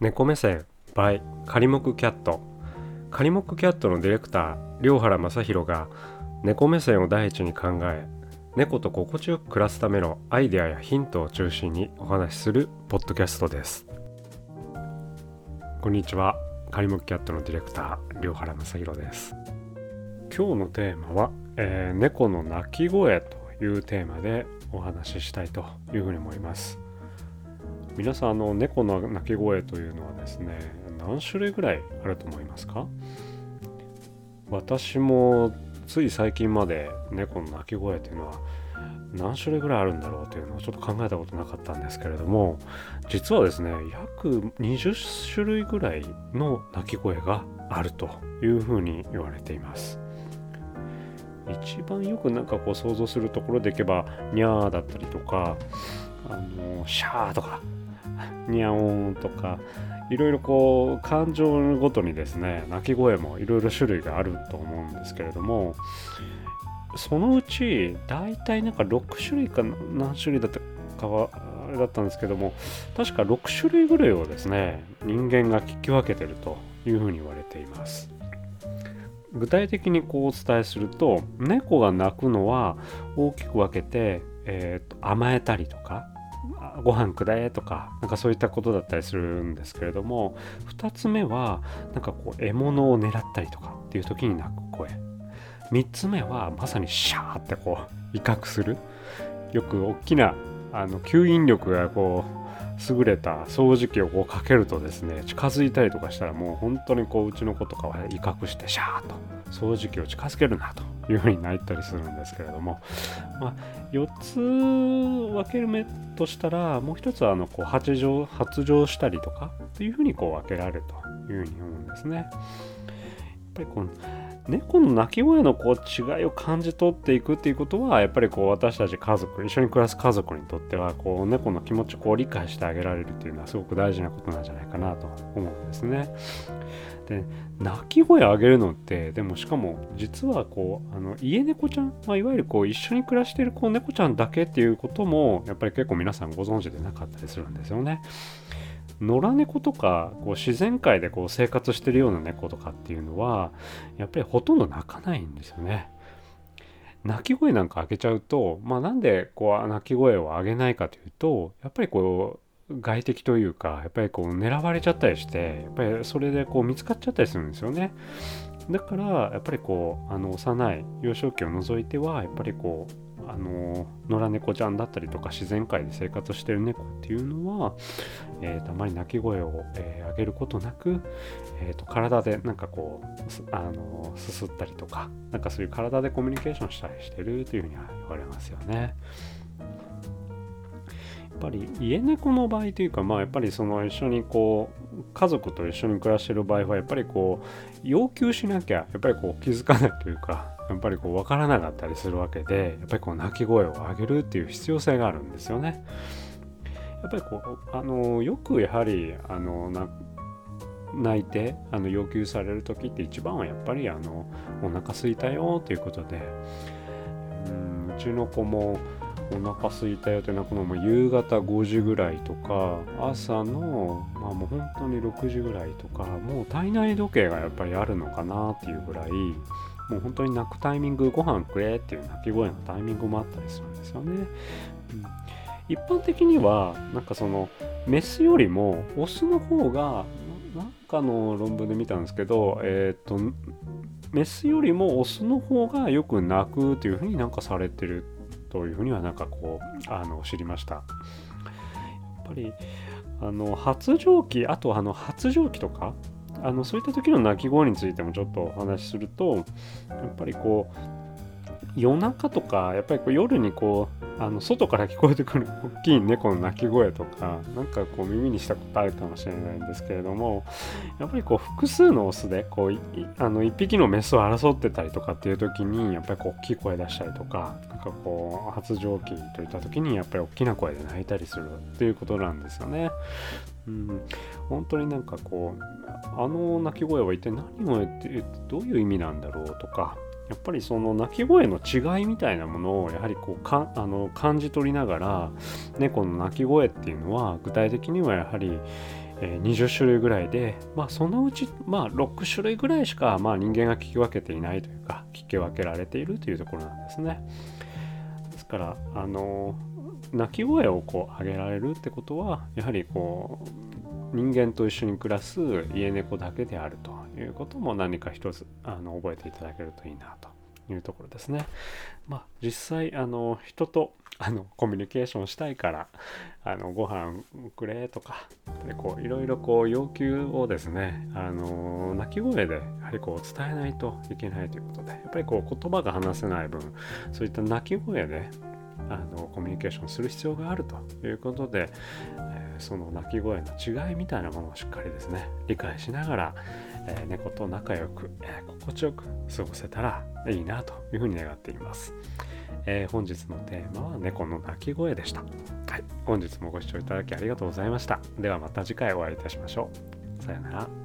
猫目線 by 仮木キャット。仮木キャットのディレクター良原正宏が猫目線を第一に考え猫と心地よく暮らすためのアイデアやヒントを中心にお話しするポッドキャストです。こんにちは。仮木キャットのディレクター良原正宏です。今日のテーマは、えー、猫の鳴き声というテーマでお話ししたいというふうに思います。皆さんあの猫の鳴き声というのはですね何種類ぐらいあると思いますか？私もつい最近まで猫の鳴き声というのは何種類ぐらいあるんだろうというのをちょっと考えたことなかったんですけれども実はですね約20種類ぐらいの鳴き声があるというふうに言われています。一番よくなんかこう想像するところでいけばニャーだったりとかあのシャーとかニャオンとかいろいろこう感情ごとにですね鳴き声もいろいろ種類があると思うんですけれどもそのうち大体なんか6種類か何種類だったかはあれだったんですけども確か6種類ぐらいをですね人間が聞き分けてるというふうに言われています。具体的にこうお伝えすると猫が鳴くのは大きく分けて、えーと甘えたりとかご飯くれとかなんかそういったことだったりするんですけれども2つ目はなんかこう獲物を狙ったりとかっていう時に鳴く声。3つ目はまさにシャーってこう威嚇する。よく大きなあの吸引力がこう優れた掃除機をこうかけるとですね近づいたりとかしたらもう本当にこううちの子とかは威嚇してシャーと掃除機を近づけるなと。いうふうになったりするんですけれども、まあ、4つ分ける目としたらもう1つはあのこう発情発情したりとかっていうふうにこう分けられるというふうに思うんですね。やっぱりこう猫の鳴き声のこう違いを感じ取っていくっていうことはやっぱりこう私たち家族一緒に暮らす家族にとってはこう猫の気持ちをこう理解してあげられるっていうのはすごく大事なことなんじゃないかなと思うんですね。で鳴き声を上げるのってでもしかも実はこうあの家猫ちゃん、まあ、いわゆるこう一緒に暮らしてるこう猫ちゃんだけっていうこともやっぱり結構皆さんご存知でなかったりするんですよね。野良猫とかこう自然界でこう生活してるような猫とかっていうのはやっぱりほとんど鳴かないんですよね。鳴き声なんか上げちゃうと、まあ、なんでこう鳴き声を上げないかというとやっぱりこう外敵というかやっぱりこう狙われちゃったりしてやっぱりそれでこう見つかっちゃったりするんですよね。だからやっぱりこうあの幼い幼少期を除いてはやっぱりこうあの野良猫ちゃんだったりとか自然界で生活してる猫っていうのは、えー、たまに鳴き声を、えー、上げることなく、えーと、体でなんかこうあのすすったりとかなんかそういう体でコミュニケーションしたりしてるというふうには言われますよね。やっぱり家猫の場合というかまあやっぱりその一緒にこう家族と一緒に暮らしてる場合はやっぱりこう要求しなきゃやっぱりこう気づかないというかやっぱりこう分からなかったりするわけでやっぱりこう鳴き声を上げるっていう必要性があるんですよね。やっぱりこうあのよくやはりあの泣いてあの要求される時って一番はやっぱりあのお腹すいたよということでうんうちの子もお腹すいたよって泣くのも夕方5時ぐらいとか朝のまあもう本当に6時ぐらいとかもう体内時計がやっぱりあるのかなっていうぐらいもう本当に泣くタイミングご飯くれっていう泣き声のタイミングもあったりするんですよね。うん、一般的にはなんかそのメスよりもオスの方がなんかの論文で見たんですけどえっ、とメスよりもオスの方がよく泣くというふうになんかされてるというふうにはなんかこうあの知りました。やっぱりあの発情期あとあの発情期とかあのそういった時の鳴き声についてもちょっとお話しするとやっぱりこう夜中とかやっぱりこう夜にこうあの外から聞こえてくる大きい猫の鳴き声とかなんかこう耳にしたことあるかもしれないんですけれどもやっぱりこう複数のオスでこうあの1匹のメスを争ってたりとかっていう時にやっぱりこう大きい声出したりとかなんかこう発情期といった時にやっぱり大きな声で鳴いたりするっていうことなんですよね。うん、本当になんかこうあの鳴き声は一体何を言ってどういう意味なんだろうとかやっぱりその鳴き声の違いみたいなものをやはりこうかあの感じ取りながら猫の鳴き声っていうのは具体的にはやはり、20種類ぐらいで、まあ、そのうち、まあ、6種類ぐらいしか、まあ、人間が聞き分けていないというか聞き分けられているというところなんですね。ですからあの鳴き声をこう上げられるってことはやはりこう人間と一緒に暮らす家猫だけであるということも何か一つあの覚えていただけるといいなというところですね。まあ、実際あの人とあのコミュニケーションしたいからあのご飯くれとかでこういろいろこう要求をですねあの鳴き声でやはりこう伝えないといけないということでやっぱりこう言葉が話せない分そういった鳴き声であのコミュニケーションする必要があるということで、えー、その鳴き声の違いみたいなものをしっかりですね理解しながら、えー、猫と仲良く、えー、心地よく過ごせたらいいなというふうに願っています。え、本日のテーマは猫の鳴き声でした。はい、本日もご視聴いただきありがとうございました。ではまた次回お会いいたしましょう。さよなら。